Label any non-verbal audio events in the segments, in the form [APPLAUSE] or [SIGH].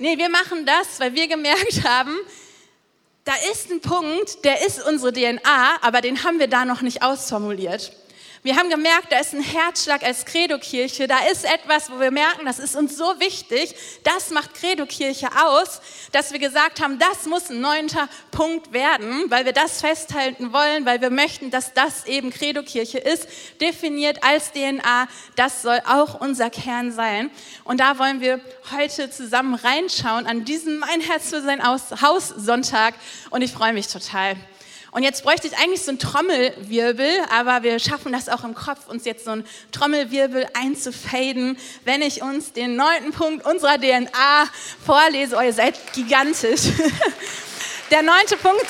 Nee, wir machen das, weil wir gemerkt [LAUGHS] haben, da ist ein Punkt, der ist unsere DNA, aber den haben wir da noch nicht ausformuliert. Wir haben gemerkt, da ist ein Herzschlag als Credo-Kirche, da ist etwas, wo wir merken, das ist uns so wichtig, das macht Credo-Kirche aus, dass wir gesagt haben, das muss ein neunter Punkt werden, weil wir das festhalten wollen, weil wir möchten, dass das eben Credo-Kirche ist, definiert als DNA, das soll auch unser Kern sein. Und da wollen wir heute zusammen reinschauen an diesem Mein Herz für sein Haus Sonntag und ich freue mich total. Und jetzt bräuchte ich eigentlich so einen Trommelwirbel, aber wir schaffen das auch im Kopf, uns jetzt so einen Trommelwirbel einzufaden, wenn ich uns den neunten Punkt unserer DNA vorlese. Oh, ihr seid gigantisch. [LAUGHS] Der neunte Punkt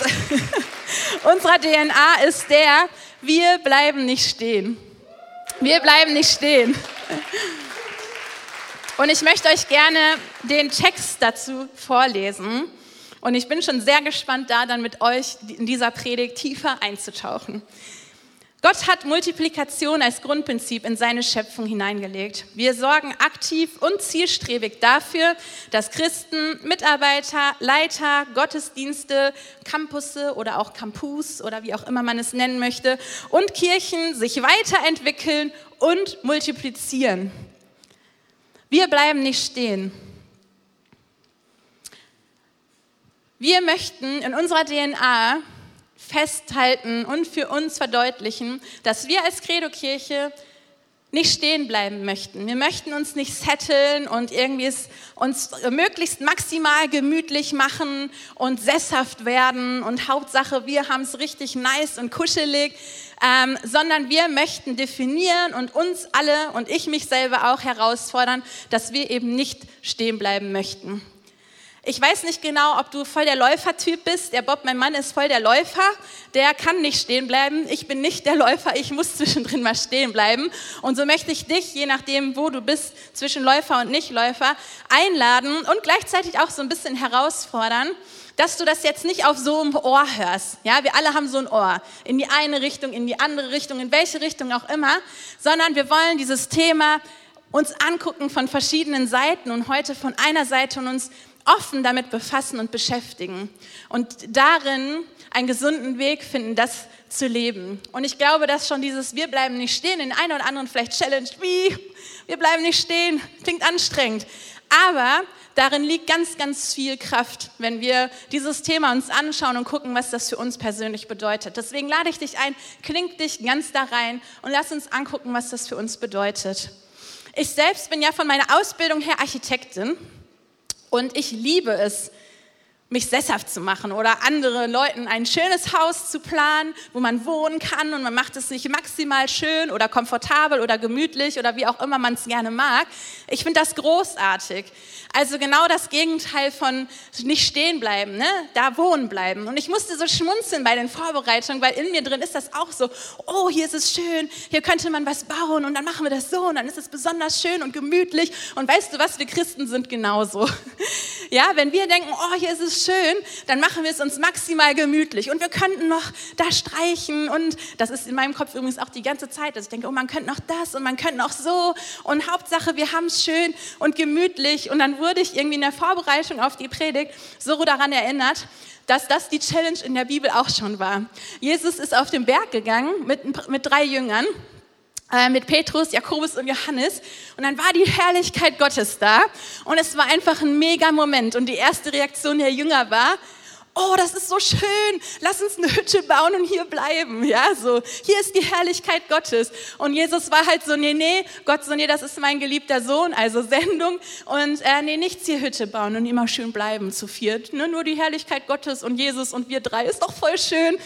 [LAUGHS] unserer DNA ist der, wir bleiben nicht stehen. Wir bleiben nicht stehen. Und ich möchte euch gerne den Text dazu vorlesen. Und ich bin schon sehr gespannt, da dann mit euch in dieser Predigt tiefer einzutauchen. Gott hat Multiplikation als Grundprinzip in seine Schöpfung hineingelegt. Wir sorgen aktiv und zielstrebig dafür, dass Christen, Mitarbeiter, Leiter, Gottesdienste, Campusse oder auch Campus oder wie auch immer man es nennen möchte und Kirchen sich weiterentwickeln und multiplizieren. Wir bleiben nicht stehen. Wir möchten in unserer DNA festhalten und für uns verdeutlichen, dass wir als Credo-Kirche nicht stehen bleiben möchten. Wir möchten uns nicht setteln und irgendwie uns möglichst maximal gemütlich machen und sesshaft werden und Hauptsache, wir haben es richtig nice und kuschelig, ähm, sondern wir möchten definieren und uns alle und ich mich selber auch herausfordern, dass wir eben nicht stehen bleiben möchten. Ich weiß nicht genau, ob du voll der Läufertyp bist. Der Bob, mein Mann, ist voll der Läufer. Der kann nicht stehen bleiben. Ich bin nicht der Läufer. Ich muss [LAUGHS] zwischendrin mal stehen bleiben. Und so möchte ich dich, je nachdem, wo du bist, zwischen Läufer und Nichtläufer, einladen und gleichzeitig auch so ein bisschen herausfordern, dass du das jetzt nicht auf so einem Ohr hörst. Ja, wir alle haben so ein Ohr. In die eine Richtung, in die andere Richtung, in welche Richtung auch immer. Sondern wir wollen dieses Thema uns angucken von verschiedenen Seiten und heute von einer Seite und uns offen damit befassen und beschäftigen und darin einen gesunden Weg finden, das zu leben. Und ich glaube, dass schon dieses Wir bleiben nicht stehen, in einer oder anderen vielleicht Challenge, wie wir bleiben nicht stehen, klingt anstrengend. Aber darin liegt ganz, ganz viel Kraft, wenn wir dieses Thema uns anschauen und gucken, was das für uns persönlich bedeutet. Deswegen lade ich dich ein, kling dich ganz da rein und lass uns angucken, was das für uns bedeutet. Ich selbst bin ja von meiner Ausbildung her Architektin und ich liebe es, mich sesshaft zu machen oder anderen Leuten ein schönes Haus zu planen, wo man wohnen kann und man macht es nicht maximal schön oder komfortabel oder gemütlich oder wie auch immer man es gerne mag. Ich finde das großartig. Also genau das Gegenteil von nicht stehen bleiben, ne? da wohnen bleiben. Und ich musste so schmunzeln bei den Vorbereitungen, weil in mir drin ist das auch so, oh, hier ist es schön, hier könnte man was bauen und dann machen wir das so und dann ist es besonders schön und gemütlich. Und weißt du was, wir Christen sind genauso. [LAUGHS] Ja, wenn wir denken, oh, hier ist es schön, dann machen wir es uns maximal gemütlich. Und wir könnten noch da streichen. Und das ist in meinem Kopf übrigens auch die ganze Zeit, dass ich denke, oh, man könnte noch das und man könnte noch so. Und Hauptsache, wir haben es schön und gemütlich. Und dann wurde ich irgendwie in der Vorbereitung auf die Predigt so daran erinnert, dass das die Challenge in der Bibel auch schon war. Jesus ist auf den Berg gegangen mit, mit drei Jüngern mit Petrus, Jakobus und Johannes. Und dann war die Herrlichkeit Gottes da. Und es war einfach ein mega Moment. Und die erste Reaktion der Jünger war, oh, das ist so schön, lass uns eine Hütte bauen und hier bleiben. Ja, so, hier ist die Herrlichkeit Gottes. Und Jesus war halt so, nee, nee, Gott so, nee, das ist mein geliebter Sohn, also Sendung. Und äh, nee, nichts hier Hütte bauen und immer schön bleiben zu viert. Ne? Nur die Herrlichkeit Gottes und Jesus und wir drei ist doch voll schön.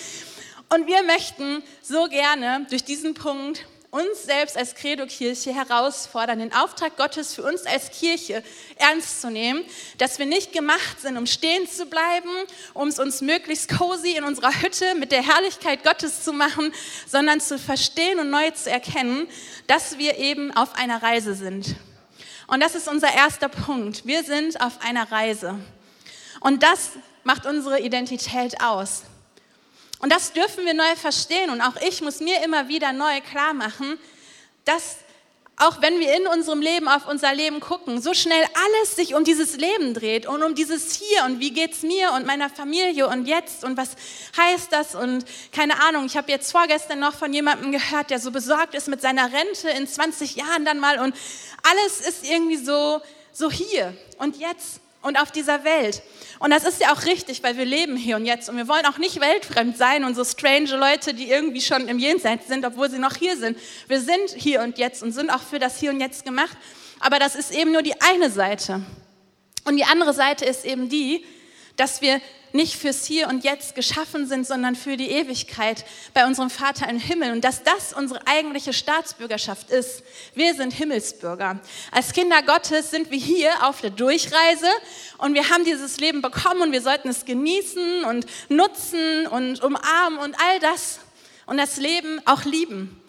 Und wir möchten so gerne durch diesen Punkt uns selbst als Credo-Kirche herausfordern, den Auftrag Gottes für uns als Kirche ernst zu nehmen, dass wir nicht gemacht sind, um stehen zu bleiben, um es uns möglichst cozy in unserer Hütte mit der Herrlichkeit Gottes zu machen, sondern zu verstehen und neu zu erkennen, dass wir eben auf einer Reise sind. Und das ist unser erster Punkt. Wir sind auf einer Reise. Und das macht unsere Identität aus. Und das dürfen wir neu verstehen. Und auch ich muss mir immer wieder neu klar machen, dass auch wenn wir in unserem Leben auf unser Leben gucken, so schnell alles sich um dieses Leben dreht und um dieses Hier und wie geht es mir und meiner Familie und jetzt und was heißt das und keine Ahnung. Ich habe jetzt vorgestern noch von jemandem gehört, der so besorgt ist mit seiner Rente in 20 Jahren dann mal und alles ist irgendwie so, so hier und jetzt und auf dieser Welt. Und das ist ja auch richtig, weil wir leben hier und jetzt und wir wollen auch nicht weltfremd sein und so strange Leute, die irgendwie schon im Jenseits sind, obwohl sie noch hier sind. Wir sind hier und jetzt und sind auch für das Hier und Jetzt gemacht. Aber das ist eben nur die eine Seite. Und die andere Seite ist eben die, dass wir nicht fürs Hier und Jetzt geschaffen sind, sondern für die Ewigkeit bei unserem Vater im Himmel und dass das unsere eigentliche Staatsbürgerschaft ist. Wir sind Himmelsbürger. Als Kinder Gottes sind wir hier auf der Durchreise und wir haben dieses Leben bekommen und wir sollten es genießen und nutzen und umarmen und all das und das Leben auch lieben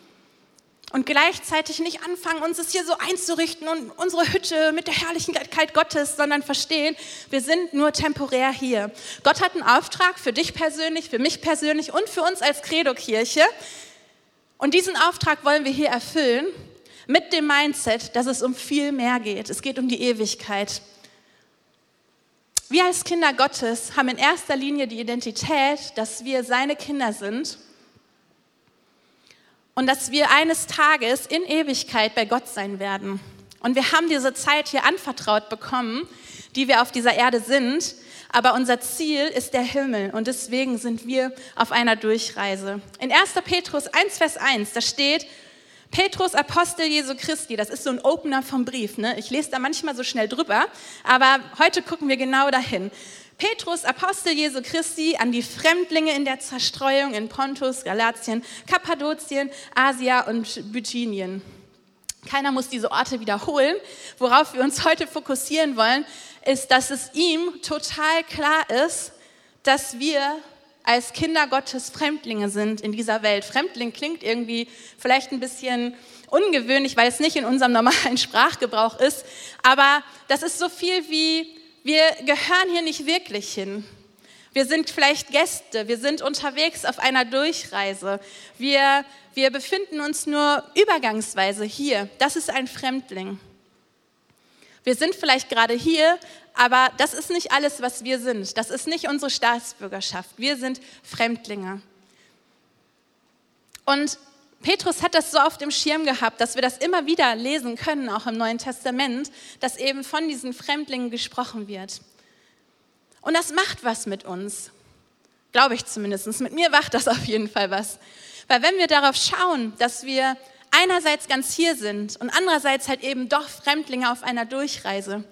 und gleichzeitig nicht anfangen, uns es hier so einzurichten und unsere Hütte mit der Herrlichkeit Gottes, sondern verstehen, wir sind nur temporär hier. Gott hat einen Auftrag für dich persönlich, für mich persönlich und für uns als Credo-Kirche. Und diesen Auftrag wollen wir hier erfüllen mit dem Mindset, dass es um viel mehr geht. Es geht um die Ewigkeit. Wir als Kinder Gottes haben in erster Linie die Identität, dass wir seine Kinder sind und dass wir eines Tages in Ewigkeit bei Gott sein werden. Und wir haben diese Zeit hier anvertraut bekommen, die wir auf dieser Erde sind, aber unser Ziel ist der Himmel und deswegen sind wir auf einer Durchreise. In 1. Petrus 1, Vers 1, da steht, Petrus, Apostel Jesu Christi, das ist so ein Opener vom Brief. Ne? Ich lese da manchmal so schnell drüber, aber heute gucken wir genau dahin. Petrus, Apostel Jesu Christi, an die Fremdlinge in der Zerstreuung in Pontus, Galatien, Kappadokien, Asia und Bithynien. Keiner muss diese Orte wiederholen. Worauf wir uns heute fokussieren wollen, ist, dass es ihm total klar ist, dass wir als Kinder Gottes Fremdlinge sind in dieser Welt. Fremdling klingt irgendwie vielleicht ein bisschen ungewöhnlich, weil es nicht in unserem normalen [LAUGHS] Sprachgebrauch ist, aber das ist so viel wie wir gehören hier nicht wirklich hin. Wir sind vielleicht Gäste, wir sind unterwegs auf einer Durchreise. Wir, wir befinden uns nur übergangsweise hier. Das ist ein Fremdling. Wir sind vielleicht gerade hier, aber das ist nicht alles, was wir sind. Das ist nicht unsere Staatsbürgerschaft. Wir sind Fremdlinge. Und Petrus hat das so auf dem Schirm gehabt, dass wir das immer wieder lesen können, auch im Neuen Testament, dass eben von diesen Fremdlingen gesprochen wird. Und das macht was mit uns, glaube ich zumindest. Mit mir macht das auf jeden Fall was. Weil wenn wir darauf schauen, dass wir einerseits ganz hier sind und andererseits halt eben doch Fremdlinge auf einer Durchreise,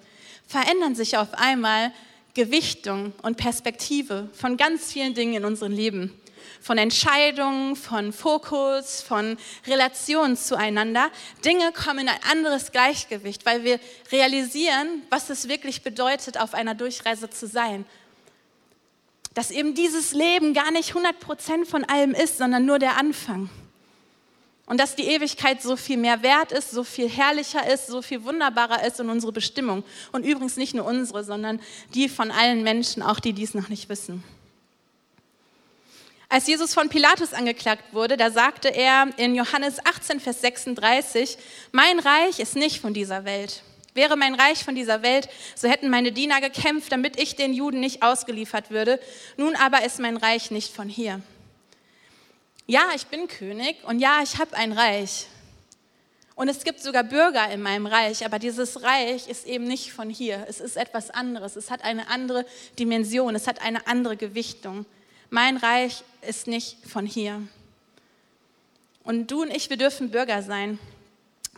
verändern sich auf einmal Gewichtung und Perspektive von ganz vielen Dingen in unserem Leben von Entscheidungen, von Fokus, von Relationen zueinander. Dinge kommen in ein anderes Gleichgewicht, weil wir realisieren, was es wirklich bedeutet, auf einer Durchreise zu sein. Dass eben dieses Leben gar nicht 100 Prozent von allem ist, sondern nur der Anfang. Und dass die Ewigkeit so viel mehr wert ist, so viel herrlicher ist, so viel wunderbarer ist in unsere Bestimmung. Und übrigens nicht nur unsere, sondern die von allen Menschen, auch die dies noch nicht wissen. Als Jesus von Pilatus angeklagt wurde, da sagte er in Johannes 18, Vers 36, mein Reich ist nicht von dieser Welt. Wäre mein Reich von dieser Welt, so hätten meine Diener gekämpft, damit ich den Juden nicht ausgeliefert würde. Nun aber ist mein Reich nicht von hier. Ja, ich bin König und ja, ich habe ein Reich. Und es gibt sogar Bürger in meinem Reich, aber dieses Reich ist eben nicht von hier. Es ist etwas anderes. Es hat eine andere Dimension. Es hat eine andere Gewichtung mein Reich ist nicht von hier. Und du und ich, wir dürfen Bürger sein.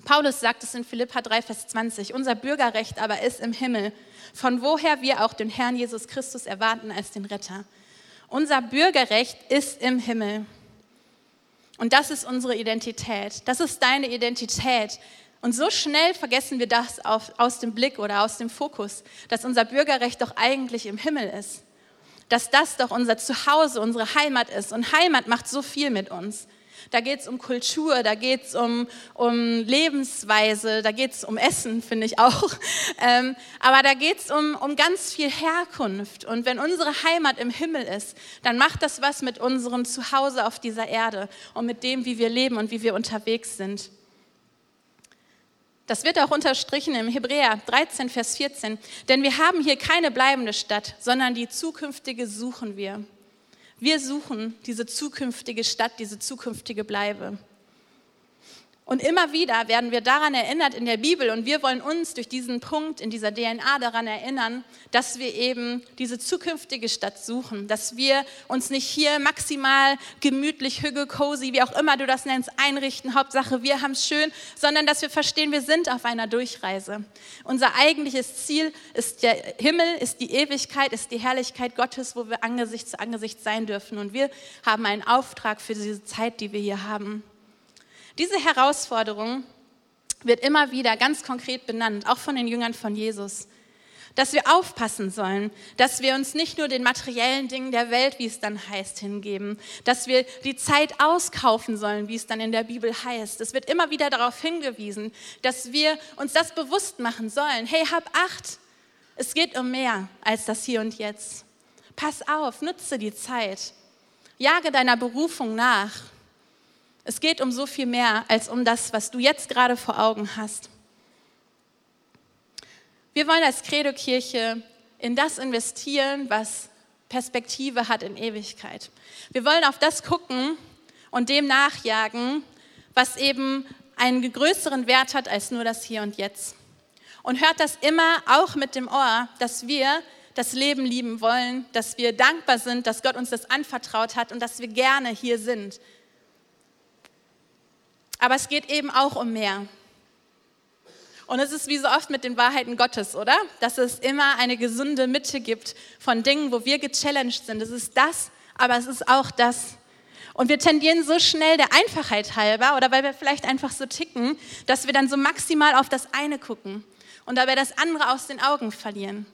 Paulus sagt es in Philippa 3, Vers 20, unser Bürgerrecht aber ist im Himmel, von woher wir auch den Herrn Jesus Christus erwarten als den Retter. Unser Bürgerrecht ist im Himmel. Und das ist unsere Identität. Das ist deine Identität. Und so schnell vergessen wir das auf, aus dem Blick oder aus dem Fokus, dass unser Bürgerrecht doch eigentlich im Himmel ist dass das doch unser Zuhause, unsere Heimat ist. Und Heimat macht so viel mit uns. Da geht es um Kultur, da geht es um, um Lebensweise, da geht es um Essen, finde ich auch. [LAUGHS] Ähm, aber da geht es um, um ganz viel Herkunft. Und wenn unsere Heimat im Himmel ist, dann macht das was mit unserem Zuhause auf dieser Erde und mit dem, wie wir leben und wie wir unterwegs sind. Das wird auch unterstrichen im Hebräer 13, Vers 14. Denn wir haben hier keine bleibende Stadt, sondern die zukünftige suchen wir. Wir suchen diese zukünftige Stadt, diese zukünftige Bleibe. Und immer wieder werden wir daran erinnert in der Bibel und wir wollen uns durch diesen Punkt in dieser DNA daran erinnern, dass wir eben diese zukünftige Stadt suchen, dass wir uns nicht hier maximal gemütlich, hügel, cozy, wie auch immer du das nennst, einrichten, Hauptsache wir haben es schön, sondern dass wir verstehen, wir sind auf einer Durchreise. Unser eigentliches Ziel ist der Himmel, ist die Ewigkeit, ist die Herrlichkeit Gottes, wo wir Angesicht zu Angesicht sein dürfen und wir haben einen Auftrag für diese Zeit, die wir hier haben. Diese Herausforderung wird immer wieder ganz konkret benannt, auch von den Jüngern von Jesus. Dass wir aufpassen sollen, dass wir uns nicht nur den materiellen Dingen der Welt, wie es dann heißt, hingeben, dass wir die Zeit auskaufen sollen, wie es dann in der Bibel heißt. Es wird immer wieder darauf hingewiesen, dass wir uns das bewusst machen sollen. Hey, hab Acht, es geht um mehr als das Hier und Jetzt. Pass auf, nutze die Zeit. Jage deiner Berufung nach. Es geht um so viel mehr als um das, was du jetzt gerade vor Augen hast. Wir wollen als Credo-Kirche in das investieren, was Perspektive hat in Ewigkeit. Wir wollen auf das gucken und dem nachjagen, was eben einen größeren Wert hat als nur das Hier und Jetzt. Und hört das immer auch mit dem Ohr, dass wir das Leben lieben wollen, dass wir dankbar sind, dass Gott uns das anvertraut hat und dass wir gerne hier sind. Aber es geht eben auch um mehr. Und es ist wie so oft mit den Wahrheiten Gottes, oder? Dass es immer eine gesunde Mitte gibt von Dingen, wo wir gechallenged sind. Es ist das, aber es ist auch das. Und wir tendieren so schnell der Einfachheit halber oder weil wir vielleicht einfach so ticken, dass wir dann so maximal auf das eine gucken und dabei das andere aus den Augen verlieren.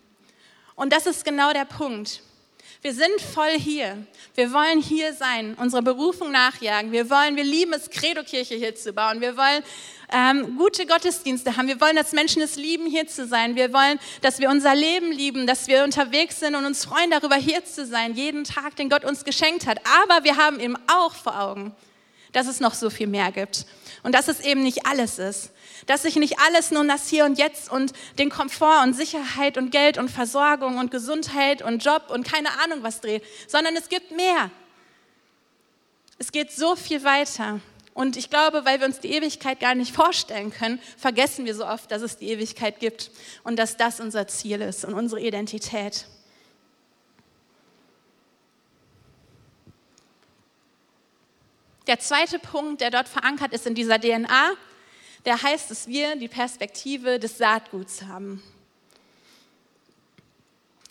Und das ist genau der Punkt. Wir sind voll hier. Wir wollen hier sein, unserer Berufung nachjagen. Wir wollen, wir lieben es, Credo-Kirche hier zu bauen. Wir wollen ähm, gute Gottesdienste haben. Wir wollen, dass Menschen es lieben, hier zu sein. Wir wollen, dass wir unser Leben lieben, dass wir unterwegs sind und uns freuen darüber, hier zu sein, jeden Tag, den Gott uns geschenkt hat. Aber wir haben eben auch vor Augen, dass es noch so viel mehr gibt und dass es eben nicht alles ist. Dass sich nicht alles nur das Hier und Jetzt und den Komfort und Sicherheit und Geld und Versorgung und Gesundheit und Job und keine Ahnung was dreht, sondern es gibt mehr. Es geht so viel weiter. Und ich glaube, weil wir uns die Ewigkeit gar nicht vorstellen können, vergessen wir so oft, dass es die Ewigkeit gibt und dass das unser Ziel ist und unsere Identität. Der zweite Punkt, der dort verankert ist in dieser DNA, der heißt, dass wir die Perspektive des Saatguts haben.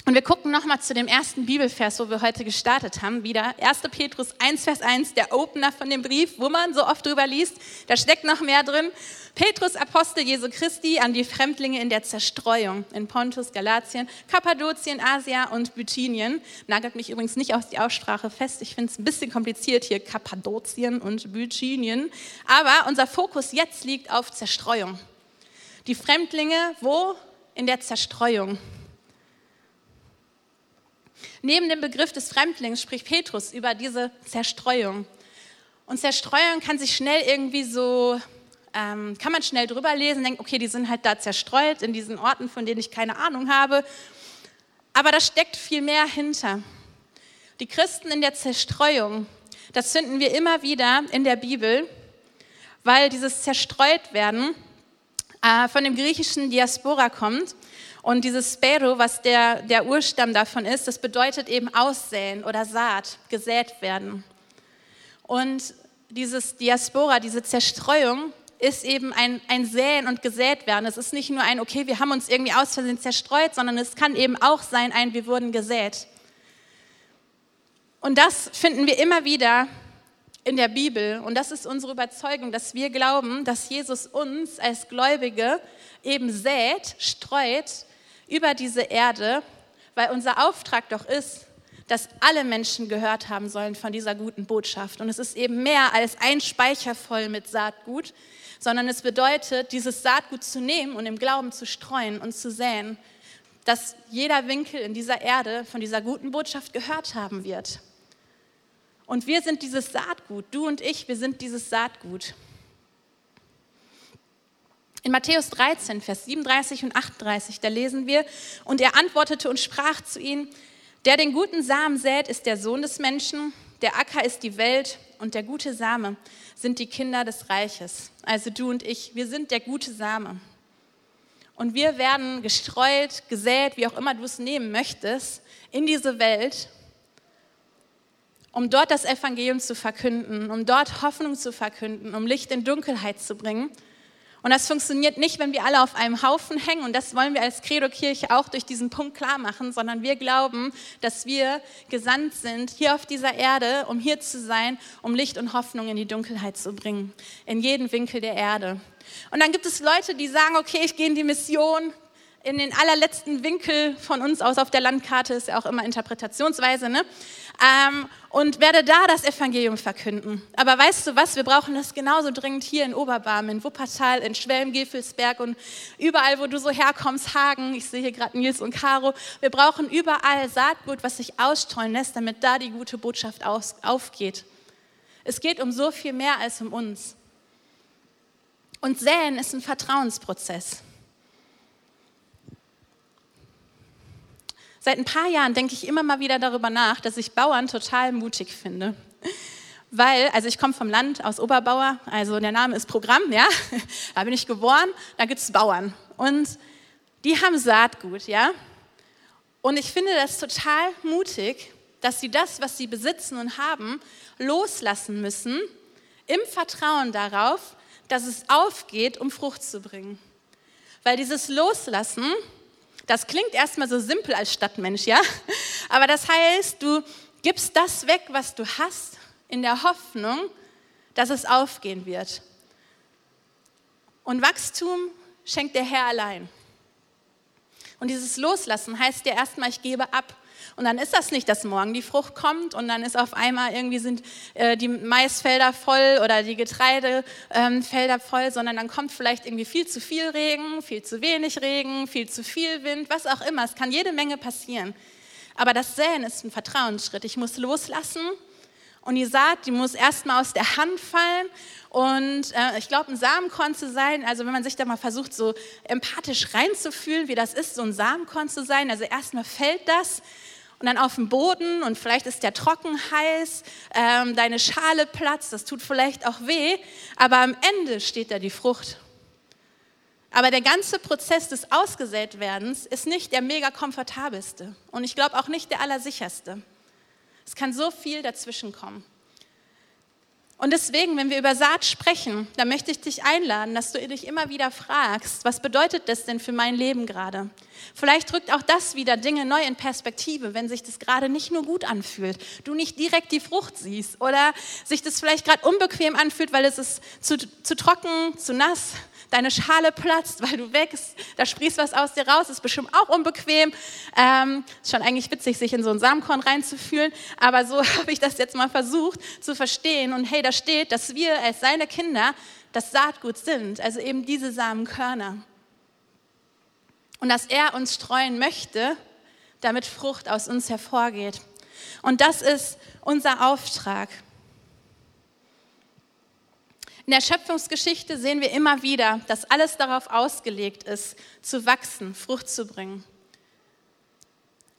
Und wir gucken nochmal zu dem ersten Bibelvers, wo wir heute gestartet haben, wieder 1. Petrus 1, Vers 1, der Opener von dem Brief, wo man so oft drüber liest. Da steckt noch mehr drin. Petrus, Apostel Jesu Christi, an die Fremdlinge in der Zerstreuung in Pontus, Galatien, Kappadokien, Asia und Bithynien. Nagelt mich übrigens nicht auf die Aussprache fest. Ich finde es ein bisschen kompliziert hier, Kappadokien und Bithynien. Aber unser Fokus jetzt liegt auf Zerstreuung. Die Fremdlinge, wo? In der Zerstreuung. Neben dem Begriff des Fremdlings spricht Petrus über diese Zerstreuung. Und Zerstreuung kann sich schnell irgendwie so, ähm, kann man schnell drüber lesen, denkt, okay, die sind halt da zerstreut in diesen Orten, von denen ich keine Ahnung habe. Aber da steckt viel mehr hinter. Die Christen in der Zerstreuung, das finden wir immer wieder in der Bibel, weil dieses zerstreut werden äh, von dem griechischen Diaspora kommt. Und dieses Spero, was der, der Urstamm davon ist, das bedeutet eben Aussäen oder Saat, gesät werden. Und dieses Diaspora, diese Zerstreuung, ist eben ein, ein Säen und Gesät werden. Es ist nicht nur ein, okay, wir haben uns irgendwie aus Versehen zerstreut, sondern es kann eben auch sein, ein, wir wurden gesät. Und das finden wir immer wieder in der Bibel. Und das ist unsere Überzeugung, dass wir glauben, dass Jesus uns als Gläubige eben sät, streut über diese Erde, weil unser Auftrag doch ist, dass alle Menschen gehört haben sollen von dieser guten Botschaft. Und es ist eben mehr als ein Speicher voll mit Saatgut, sondern es bedeutet, dieses Saatgut zu nehmen und im Glauben zu streuen und zu säen, dass jeder Winkel in dieser Erde von dieser guten Botschaft gehört haben wird. Und wir sind dieses Saatgut, du und ich, wir sind dieses Saatgut. In Matthäus 13, Vers 37 und 38, da lesen wir, und er antwortete und sprach zu ihnen, der den guten Samen sät, ist der Sohn des Menschen, der Acker ist die Welt und der gute Same sind die Kinder des Reiches. Also du und ich, wir sind der gute Same. Und wir werden gestreut, gesät, wie auch immer du es nehmen möchtest, in diese Welt, um dort das Evangelium zu verkünden, um dort Hoffnung zu verkünden, um Licht in Dunkelheit zu bringen. Und das funktioniert nicht, wenn wir alle auf einem Haufen hängen. Und das wollen wir als Credo-Kirche auch durch diesen Punkt klar machen, sondern wir glauben, dass wir gesandt sind hier auf dieser Erde, um hier zu sein, um Licht und Hoffnung in die Dunkelheit zu bringen, in jeden Winkel der Erde. Und dann gibt es Leute, die sagen, okay, ich gehe in die Mission, in den allerletzten Winkel von uns aus auf der Landkarte, ist ja auch immer Interpretationsweise, ne? Ähm, und werde da das Evangelium verkünden. Aber weißt du was, wir brauchen das genauso dringend hier in Oberbarm, in Wuppertal, in Schwelm, Gevelsberg und überall, wo du so herkommst, Hagen, ich sehe hier gerade Nils und Caro, wir brauchen überall Saatgut, was sich ausstreuen lässt, damit da die gute Botschaft aus, aufgeht. Es geht um so viel mehr als um uns. Und Säen ist ein Vertrauensprozess. Seit ein paar Jahren denke ich immer mal wieder darüber nach, dass ich Bauern total mutig finde. Weil, also ich komme vom Land aus Oberbauer, also der Name ist Programm, ja, [LAUGHS] da bin ich geboren, da gibt es Bauern. Und die haben Saatgut, ja. Und ich finde das total mutig, dass sie das, was sie besitzen und haben, loslassen müssen, im Vertrauen darauf, dass es aufgeht, um Frucht zu bringen. Weil dieses Loslassen, das klingt erstmal so simpel als Stadtmensch, ja? Aber das heißt, du gibst das weg, was du hast, in der Hoffnung, dass es aufgehen wird. Und Wachstum schenkt der Herr allein. Und dieses Loslassen heißt ja erstmal, ich gebe ab. Und dann ist das nicht, dass morgen die Frucht kommt und dann ist auf einmal irgendwie sind äh, die Maisfelder voll oder die Getreidefelder ähm, voll, sondern dann kommt vielleicht irgendwie viel zu viel Regen, viel zu wenig Regen, viel zu viel Wind, was auch immer. Es kann jede Menge passieren. Aber das Säen ist ein Vertrauensschritt. Ich muss loslassen und die Saat, die muss erstmal aus der Hand fallen. Und äh, ich glaube, ein Samenkorn zu sein, also wenn man sich da mal versucht, so empathisch reinzufühlen, wie das ist, so ein Samenkorn zu sein, also erstmal fällt das und dann auf dem Boden und vielleicht ist der trocken heiß, ähm, deine Schale platzt, das tut vielleicht auch weh, aber am Ende steht da die Frucht. Aber der ganze Prozess des Ausgesätwerdens ist nicht der mega komfortabelste und ich glaube auch nicht der allersicherste. Es kann so viel dazwischen kommen. Und deswegen, wenn wir über Saat sprechen, dann möchte ich dich einladen, dass du dich immer wieder fragst, was bedeutet das denn für mein Leben gerade? Vielleicht drückt auch das wieder Dinge neu in Perspektive, wenn sich das gerade nicht nur gut anfühlt, du nicht direkt die Frucht siehst oder sich das vielleicht gerade unbequem anfühlt, weil es ist zu, zu trocken, zu nass, deine Schale platzt, weil du wächst, da sprießt was aus dir raus, ist bestimmt auch unbequem. Ähm, ist schon eigentlich witzig, sich in so ein Samenkorn reinzufühlen, aber so [LAUGHS] habe ich das jetzt mal versucht zu verstehen. Und hey, da steht, dass wir als seine Kinder das Saatgut sind, also eben diese Samenkörner. Und dass er uns streuen möchte, damit Frucht aus uns hervorgeht. Und das ist unser Auftrag. In der Schöpfungsgeschichte sehen wir immer wieder, dass alles darauf ausgelegt ist, zu wachsen, Frucht zu bringen.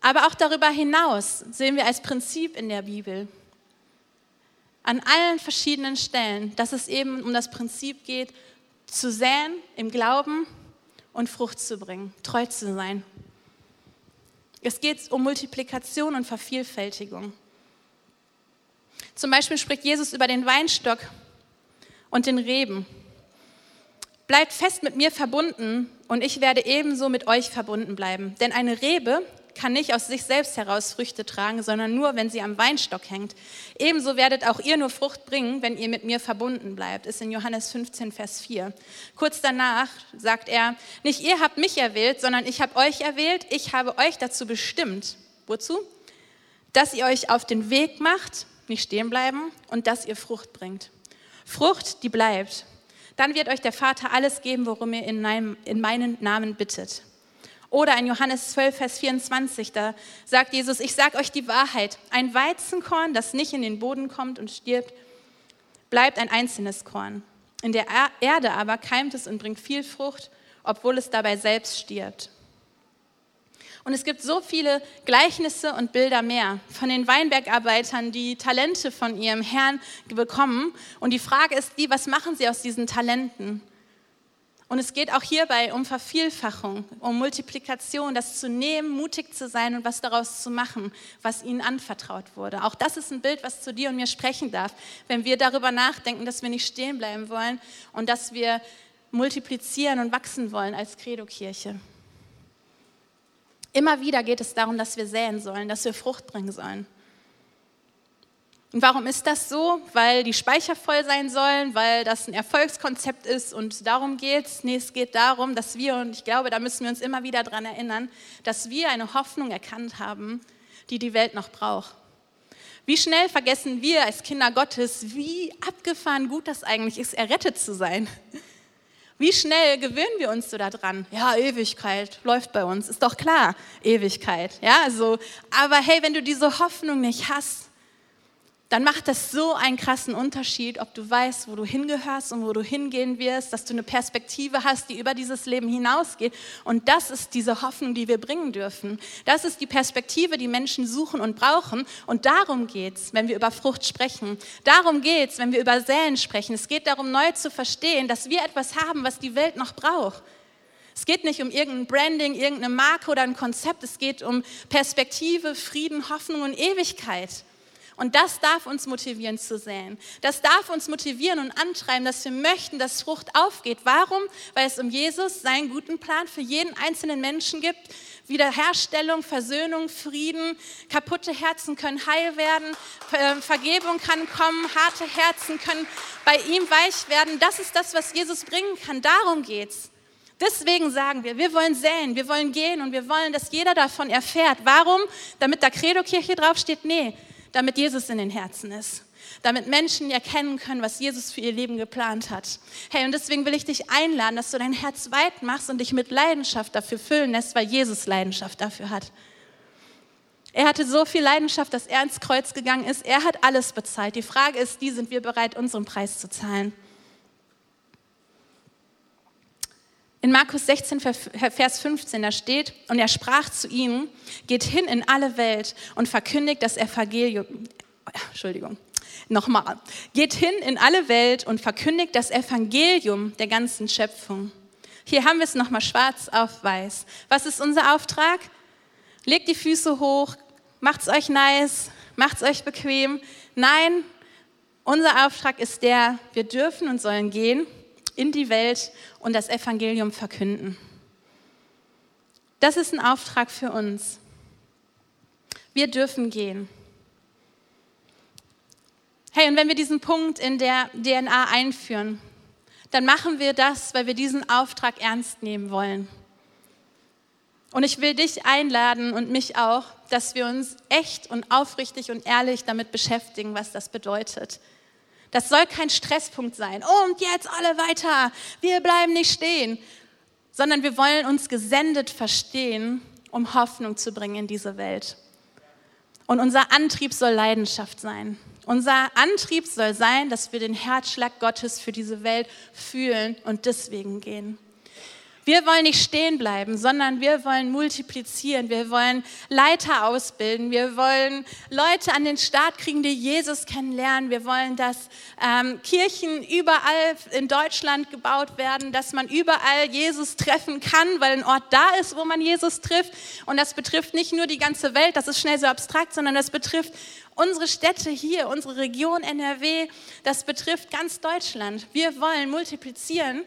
Aber auch darüber hinaus sehen wir als Prinzip in der Bibel, an allen verschiedenen Stellen, dass es eben um das Prinzip geht, zu säen im Glauben und Frucht zu bringen, treu zu sein. Es geht um Multiplikation und Vervielfältigung. Zum Beispiel spricht Jesus über den Weinstock und den Reben. Bleibt fest mit mir verbunden und ich werde ebenso mit euch verbunden bleiben. Denn eine Rebe kann nicht aus sich selbst heraus Früchte tragen, sondern nur, wenn sie am Weinstock hängt. Ebenso werdet auch ihr nur Frucht bringen, wenn ihr mit mir verbunden bleibt. Ist in Johannes 15, Vers 4. Kurz danach sagt er, nicht ihr habt mich erwählt, sondern ich habe euch erwählt. Ich habe euch dazu bestimmt. Wozu? Dass ihr euch auf den Weg macht, nicht stehen bleiben und dass ihr Frucht bringt. Frucht, die bleibt. Dann wird euch der Vater alles geben, worum ihr in, meinen Namen bittet. Oder in Johannes 12, Vers 24, da sagt Jesus, ich sage euch die Wahrheit, ein Weizenkorn, das nicht in den Boden kommt und stirbt, bleibt ein einzelnes Korn. In der Erde aber keimt es und bringt viel Frucht, obwohl es dabei selbst stirbt. Und es gibt so viele Gleichnisse und Bilder mehr von den Weinbergarbeitern, die Talente von ihrem Herrn bekommen. Und die Frage ist die, was machen sie aus diesen Talenten? Und es geht auch hierbei um Vervielfachung, um Multiplikation, das zu nehmen, mutig zu sein und was daraus zu machen, was ihnen anvertraut wurde. Auch das ist ein Bild, was zu dir und mir sprechen darf, wenn wir darüber nachdenken, dass wir nicht stehen bleiben wollen und dass wir multiplizieren und wachsen wollen als Credo-Kirche. Immer wieder geht es darum, dass wir säen sollen, dass wir Frucht bringen sollen. Und warum ist das so? Weil die Speicher voll sein sollen, weil das ein Erfolgskonzept ist und darum geht es. Nee, es geht darum, dass wir, und ich glaube, da müssen wir uns immer wieder daran erinnern, dass wir eine Hoffnung erkannt haben, die die Welt noch braucht. Wie schnell vergessen wir als Kinder Gottes, wie abgefahren gut das eigentlich ist, errettet zu sein. Wie schnell gewöhnen wir uns so daran? Ja, Ewigkeit läuft bei uns, ist doch klar, Ewigkeit. Ja, so. Aber hey, wenn du diese Hoffnung nicht hast, dann macht das so einen krassen Unterschied, ob du weißt, wo du hingehörst und wo du hingehen wirst, dass du eine Perspektive hast, die über dieses Leben hinausgeht. Und das ist diese Hoffnung, die wir bringen dürfen. Das ist die Perspektive, die Menschen suchen und brauchen. Und darum geht es, wenn wir über Frucht sprechen. Darum geht es, wenn wir über Säen sprechen. Es geht darum, neu zu verstehen, dass wir etwas haben, was die Welt noch braucht. Es geht nicht um irgendein Branding, irgendeine Marke oder ein Konzept. Es geht um Perspektive, Frieden, Hoffnung und Ewigkeit. Und das darf uns motivieren zu säen. Das darf uns motivieren und antreiben, dass wir möchten, dass Frucht aufgeht. Warum? Weil es um Jesus, seinen guten Plan für jeden einzelnen Menschen gibt. Wiederherstellung, Versöhnung, Frieden, kaputte Herzen können heil werden, Vergebung kann kommen, harte Herzen können bei ihm weich werden. Das ist das, was Jesus bringen kann. Darum geht's. Deswegen sagen wir, wir wollen säen, wir wollen gehen und wir wollen, dass jeder davon erfährt. Warum? Damit da Credo-Kirche draufsteht? Nee, damit Jesus in den Herzen ist. Damit Menschen erkennen können, was Jesus für ihr Leben geplant hat. Hey, und deswegen will ich dich einladen, dass du dein Herz weit machst und dich mit Leidenschaft dafür füllen lässt, weil Jesus Leidenschaft dafür hat. Er hatte so viel Leidenschaft, dass er ins Kreuz gegangen ist. Er hat alles bezahlt. Die Frage ist, die sind wir bereit, unseren Preis zu zahlen? In Markus 16, Vers 15, da steht, und er sprach zu ihnen, geht hin in alle Welt und verkündigt das Evangelium. Entschuldigung, nochmal. Geht hin in alle Welt und verkündigt das Evangelium der ganzen Schöpfung. Hier haben wir es nochmal schwarz auf weiß. Was ist unser Auftrag? Legt die Füße hoch, macht's euch nice, macht's euch bequem. Nein, unser Auftrag ist der, wir dürfen und sollen gehen in die Welt und das Evangelium verkünden. Das ist ein Auftrag für uns. Wir dürfen gehen. Hey, und wenn wir diesen Punkt in der DNA einführen, dann machen wir das, weil wir diesen Auftrag ernst nehmen wollen. Und ich will dich einladen und mich auch, dass wir uns echt und aufrichtig und ehrlich damit beschäftigen, was das bedeutet. Das soll kein Stresspunkt sein. Und jetzt alle weiter. Wir bleiben nicht stehen. Sondern wir wollen uns gesendet verstehen, um Hoffnung zu bringen in diese Welt. Und unser Antrieb soll Leidenschaft sein. Unser Antrieb soll sein, dass wir den Herzschlag Gottes für diese Welt fühlen und deswegen gehen. Wir wollen nicht stehen bleiben, sondern wir wollen multiplizieren. Wir wollen Leiter ausbilden. Wir wollen Leute an den Start kriegen, die Jesus kennenlernen. Wir wollen, dass ähm, Kirchen überall in Deutschland gebaut werden, dass man überall Jesus treffen kann, weil ein Ort da ist, wo man Jesus trifft. Und das betrifft nicht nur die ganze Welt, das ist schnell so abstrakt, sondern das betrifft unsere Städte hier, unsere Region NRW, das betrifft ganz Deutschland. Wir wollen multiplizieren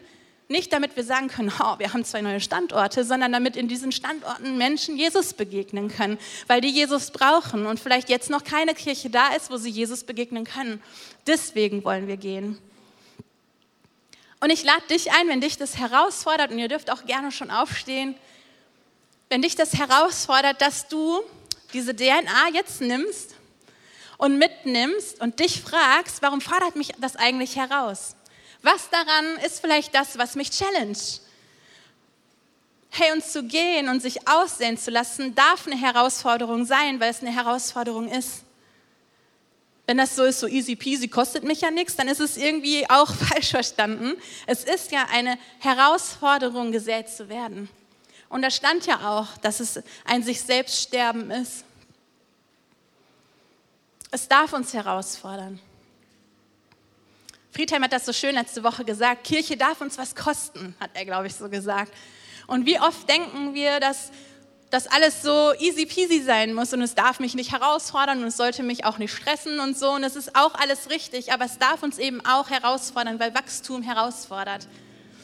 nicht damit wir sagen können, [LAUGHS] oh, wir haben zwei neue Standorte, sondern damit in diesen Standorten Menschen Jesus begegnen können, weil die Jesus brauchen und vielleicht jetzt noch keine Kirche da ist, wo sie Jesus begegnen können. Deswegen wollen wir gehen. Und ich lade dich ein, wenn dich das herausfordert, und ihr dürft auch gerne schon aufstehen, wenn dich das herausfordert, dass du diese DNA jetzt nimmst und mitnimmst und dich fragst, warum fordert mich das eigentlich heraus? Was daran ist vielleicht das, was mich challenge? Hey, uns zu gehen und sich aussehen zu lassen, darf eine Herausforderung sein, weil es eine Herausforderung ist. wenn das so ist, so easy peasy, kostet mich ja nichts, dann ist es irgendwie auch [LAUGHS] falsch verstanden. Es ist ja eine Herausforderung, gesät zu werden. Und da stand ja auch, dass es ein sich selbst sterben ist. Es darf uns herausfordern. Friedhelm hat das so schön letzte Woche gesagt, Kirche darf uns was kosten, hat er, glaube ich, so gesagt. Und wie oft denken wir, dass das alles so easy peasy sein muss und es darf mich nicht herausfordern und es sollte mich auch nicht stressen und so. Und es ist auch alles richtig, aber es darf uns eben auch herausfordern, weil Wachstum herausfordert.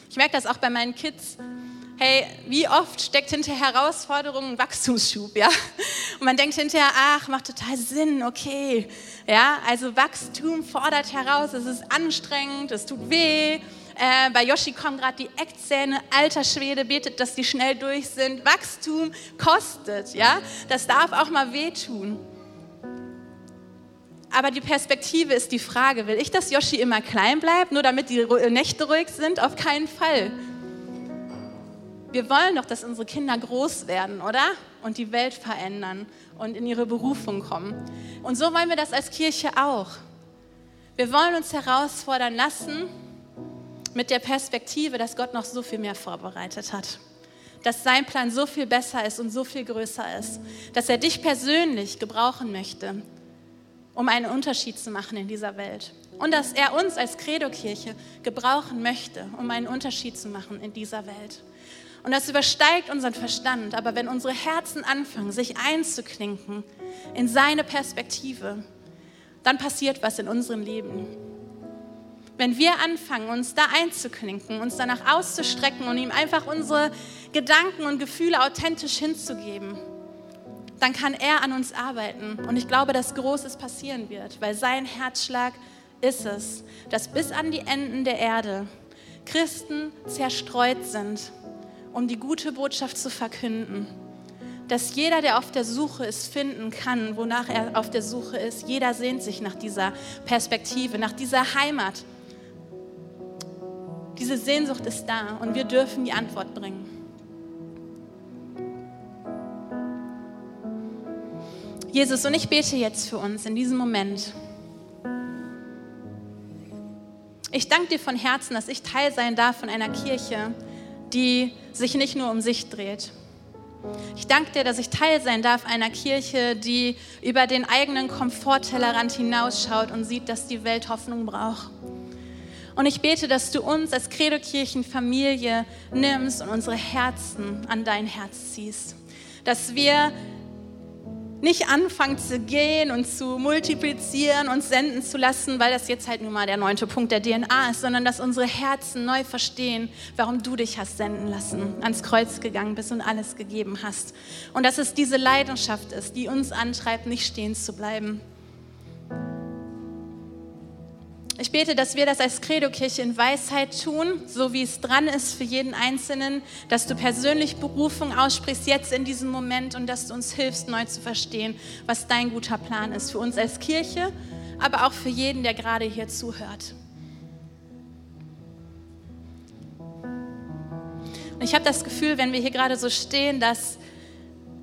Ich merke das auch bei meinen Kids. Hey, wie oft steckt hinter Herausforderungen Wachstumsschub, ja? Und man denkt hinterher, ach, macht total Sinn, okay. Ja, also Wachstum fordert heraus, es ist anstrengend, es tut weh, äh, bei Yoshi kommen gerade die Eckzähne. Alter Schwede, betet, dass die schnell durch sind. Wachstum kostet, ja? Das darf auch mal wehtun. Aber die Perspektive ist die Frage, will ich, dass Yoshi immer klein bleibt, nur damit die Nächte ruhig sind? Auf keinen Fall. Wir wollen doch, dass unsere Kinder groß werden, oder? Und die Welt verändern und in ihre Berufung kommen. Und so wollen wir das als Kirche auch. Wir wollen uns herausfordern lassen, mit der Perspektive, dass Gott noch so viel mehr vorbereitet hat. Dass sein Plan so viel besser ist und so viel größer ist. Dass er dich persönlich gebrauchen möchte, um einen Unterschied zu machen in dieser Welt. Und dass er uns als Credo-Kirche gebrauchen möchte, um einen Unterschied zu machen in dieser Welt. Und das übersteigt unseren Verstand. Aber wenn unsere Herzen anfangen, sich einzuklinken in seine Perspektive, dann passiert was in unserem Leben. Wenn wir anfangen, uns da einzuklinken, uns danach auszustrecken und ihm einfach unsere Gedanken und Gefühle authentisch hinzugeben, dann kann er an uns arbeiten. Und ich glaube, dass Großes passieren wird, weil sein Herzschlag ist es, dass bis an die Enden der Erde Christen zerstreut sind, um die gute Botschaft zu verkünden. Dass jeder, der auf der Suche ist, finden kann, wonach er auf der Suche ist. Jeder sehnt sich nach dieser Perspektive, nach dieser Heimat, diese Sehnsucht ist da und wir dürfen die Antwort bringen. Jesus, und ich bete jetzt für uns in diesem Moment. Ich danke dir von Herzen, dass ich Teil sein darf von einer Kirche, die sich nicht nur um sich dreht. Ich danke dir, dass ich Teil sein darf einer Kirche, die über den eigenen Komforttellerrand hinausschaut und sieht, dass die Welt Hoffnung braucht. Und ich bete, dass du uns als Credo-Kirchen-Familie nimmst und unsere Herzen an dein Herz ziehst. Dass wir nicht anfangen zu gehen und zu multiplizieren und senden zu lassen, weil das jetzt halt nun mal der neunte Punkt der DNA ist, sondern dass unsere Herzen neu verstehen, warum du dich hast senden lassen, ans Kreuz gegangen bist und alles gegeben hast. Und dass es diese Leidenschaft ist, die uns antreibt, nicht stehen zu bleiben, Ich bete, dass wir das als Credo-Kirche in Weisheit tun, so wie es dran ist für jeden Einzelnen, dass du persönlich Berufung aussprichst jetzt in diesem Moment und dass du uns hilfst, neu zu verstehen, was dein guter Plan ist für uns als Kirche, aber auch für jeden, der gerade hier zuhört. Und ich habe das Gefühl, wenn wir hier gerade so stehen, dass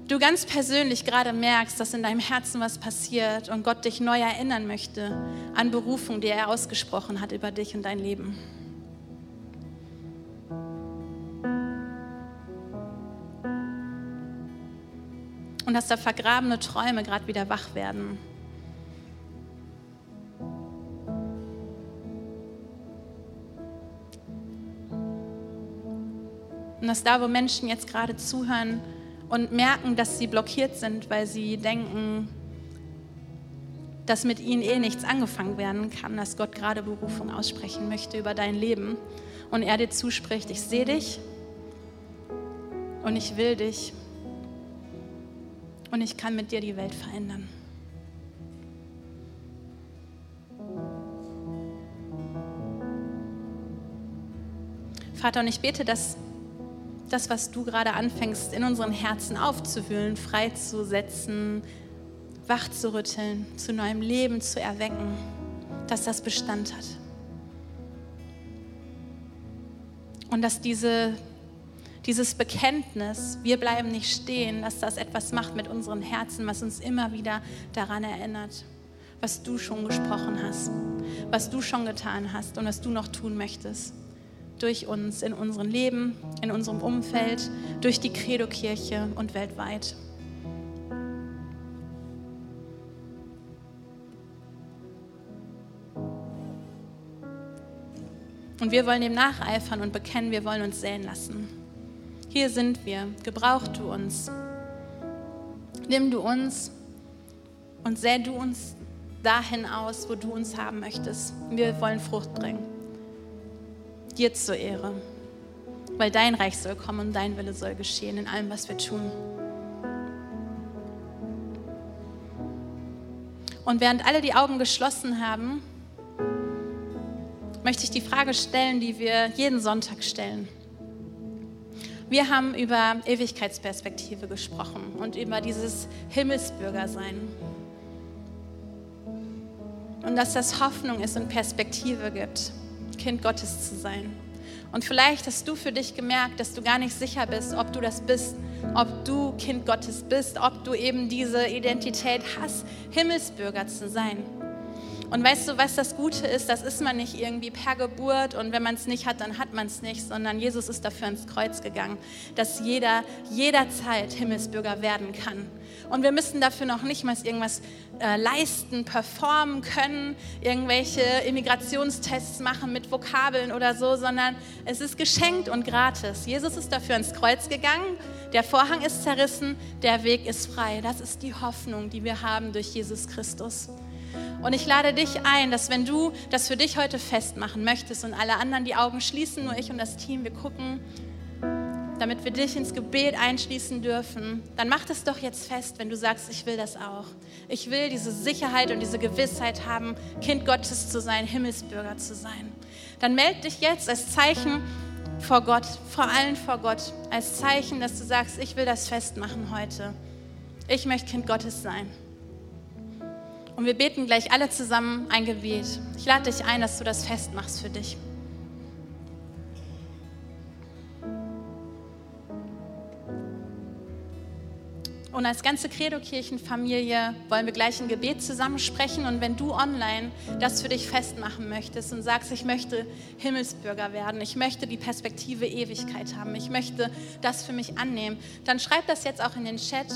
du ganz persönlich gerade merkst, dass in deinem Herzen was passiert und Gott dich neu erinnern möchte an Berufung, die er ausgesprochen hat über dich und dein Leben. Und dass da vergrabene Träume gerade wieder wach werden. Und dass da, wo Menschen jetzt gerade zuhören, und merken, dass sie blockiert sind, weil sie denken, dass mit ihnen eh nichts angefangen werden kann, dass Gott gerade Berufung aussprechen möchte über dein Leben und er dir zuspricht, ich sehe dich und ich will dich und ich kann mit dir die Welt verändern. Vater, und ich bete, dass das, was du gerade anfängst, in unseren Herzen aufzuwühlen, freizusetzen, wach zu rütteln, zu neuem Leben zu erwecken, dass das Bestand hat. Und dass diese, dieses Bekenntnis, wir bleiben nicht stehen, dass das etwas macht mit unseren Herzen, was uns immer wieder daran erinnert, was du schon gesprochen hast, was du schon getan hast und was du noch tun möchtest. Durch uns, in unserem Leben, in unserem Umfeld, durch die Credo-Kirche und weltweit. Und wir wollen dem nacheifern und bekennen, wir wollen uns säen lassen. Hier sind wir, gebrauch du uns. Nimm du uns und säh du uns dahin aus, wo du uns haben möchtest. Wir wollen Frucht bringen. Dir zur Ehre. Weil dein Reich soll kommen und dein Wille soll geschehen in allem, was wir tun. Und während alle die Augen geschlossen haben, möchte ich die Frage stellen, die wir jeden Sonntag stellen. Wir haben über Ewigkeitsperspektive gesprochen und über dieses Himmelsbürgersein. Und dass das Hoffnung ist und Perspektive gibt, Kind Gottes zu sein. Und vielleicht hast du für dich gemerkt, dass du gar nicht sicher bist, ob du das bist, ob du Kind Gottes bist, ob du eben diese Identität hast, Himmelsbürger zu sein. Und weißt du, was das Gute ist? Das ist man nicht irgendwie per Geburt und wenn man es nicht hat, dann hat man es nicht, sondern Jesus ist dafür ins Kreuz gegangen, dass jeder jederzeit Himmelsbürger werden kann. Und wir müssen dafür noch nicht mal irgendwas äh, leisten, performen können, irgendwelche Immigrationstests machen mit Vokabeln oder so, sondern es ist geschenkt und gratis. Jesus ist dafür ins Kreuz gegangen, der Vorhang ist zerrissen, der Weg ist frei. Das ist die Hoffnung, die wir haben durch Jesus Christus. Und ich lade dich ein, dass wenn du das für dich heute festmachen möchtest und alle anderen die Augen schließen, nur ich und das Team, wir gucken, damit wir dich ins Gebet einschließen dürfen, dann mach das doch jetzt fest, wenn du sagst, ich will das auch. Ich will diese Sicherheit und diese Gewissheit haben, Kind Gottes zu sein, Himmelsbürger zu sein. Dann melde dich jetzt als Zeichen vor Gott, vor allen vor Gott, als Zeichen, dass du sagst, ich will das festmachen heute. Ich möchte Kind Gottes sein. Und wir beten gleich alle zusammen ein Gebet. Ich lade dich ein, dass du das festmachst für dich. Und als ganze Credo-Kirchenfamilie wollen wir gleich ein Gebet zusammen sprechen. Und wenn du online das für dich festmachen möchtest und sagst, ich möchte Himmelsbürger werden, ich möchte die Perspektive Ewigkeit haben, ich möchte das für mich annehmen, dann schreib das jetzt auch in den Chat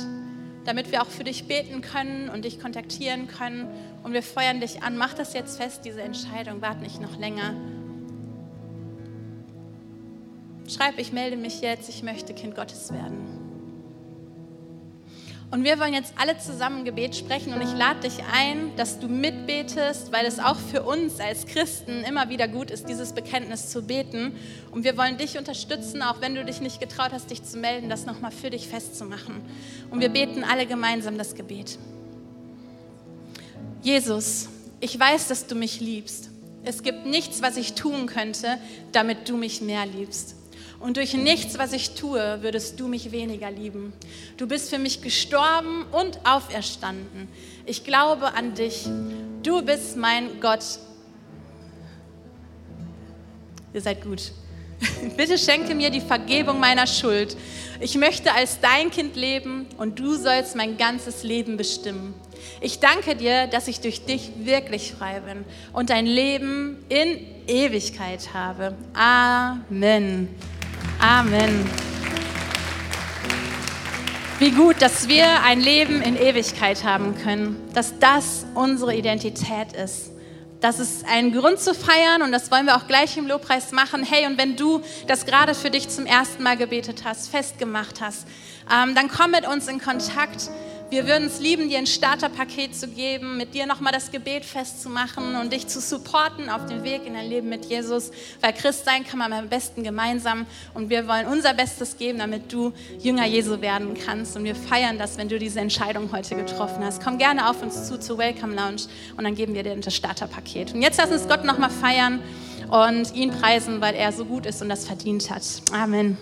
damit wir auch für dich beten können und dich kontaktieren können. Und wir feuern dich an. Mach das jetzt fest, diese Entscheidung. Wart nicht noch länger. Schreib, ich melde mich jetzt, ich möchte Kind Gottes werden. Und wir wollen jetzt alle zusammen Gebet sprechen und ich lade dich ein, dass du mitbetest, weil es auch für uns als Christen immer wieder gut ist, dieses Bekenntnis zu beten. Und wir wollen dich unterstützen, auch wenn du dich nicht getraut hast, dich zu melden, das nochmal für dich festzumachen. Und wir beten alle gemeinsam das Gebet. Jesus, ich weiß, dass du mich liebst. Es gibt nichts, was ich tun könnte, damit du mich mehr liebst. Und durch nichts, was ich tue, würdest du mich weniger lieben. Du bist für mich gestorben und auferstanden. Ich glaube an dich. Du bist mein Gott. Ihr seid gut. [LAUGHS] Bitte schenke mir die Vergebung meiner Schuld. Ich möchte als dein Kind leben und du sollst mein ganzes Leben bestimmen. Ich danke dir, dass ich durch dich wirklich frei bin und ein Leben in Ewigkeit habe. Amen. Amen. Wie gut, dass wir ein Leben in Ewigkeit haben können, dass das unsere Identität ist. Das ist ein Grund zu feiern und das wollen wir auch gleich im Lobpreis machen. Hey, und wenn du das gerade für dich zum ersten Mal gebetet hast, festgemacht hast, ähm, dann komm mit uns in Kontakt. Wir würden es lieben, dir ein Starterpaket zu geben, mit dir nochmal das Gebet festzumachen und dich zu supporten auf dem Weg in dein Leben mit Jesus. Weil Christ sein kann man am besten gemeinsam und wir wollen unser Bestes geben, damit du Jünger Jesu werden kannst. Und wir feiern das, wenn du diese Entscheidung heute getroffen hast. Komm gerne auf uns zu zur Welcome Lounge und dann geben wir dir das Starterpaket. Und jetzt lass uns Gott nochmal feiern und ihn preisen, weil er so gut ist und das verdient hat. Amen.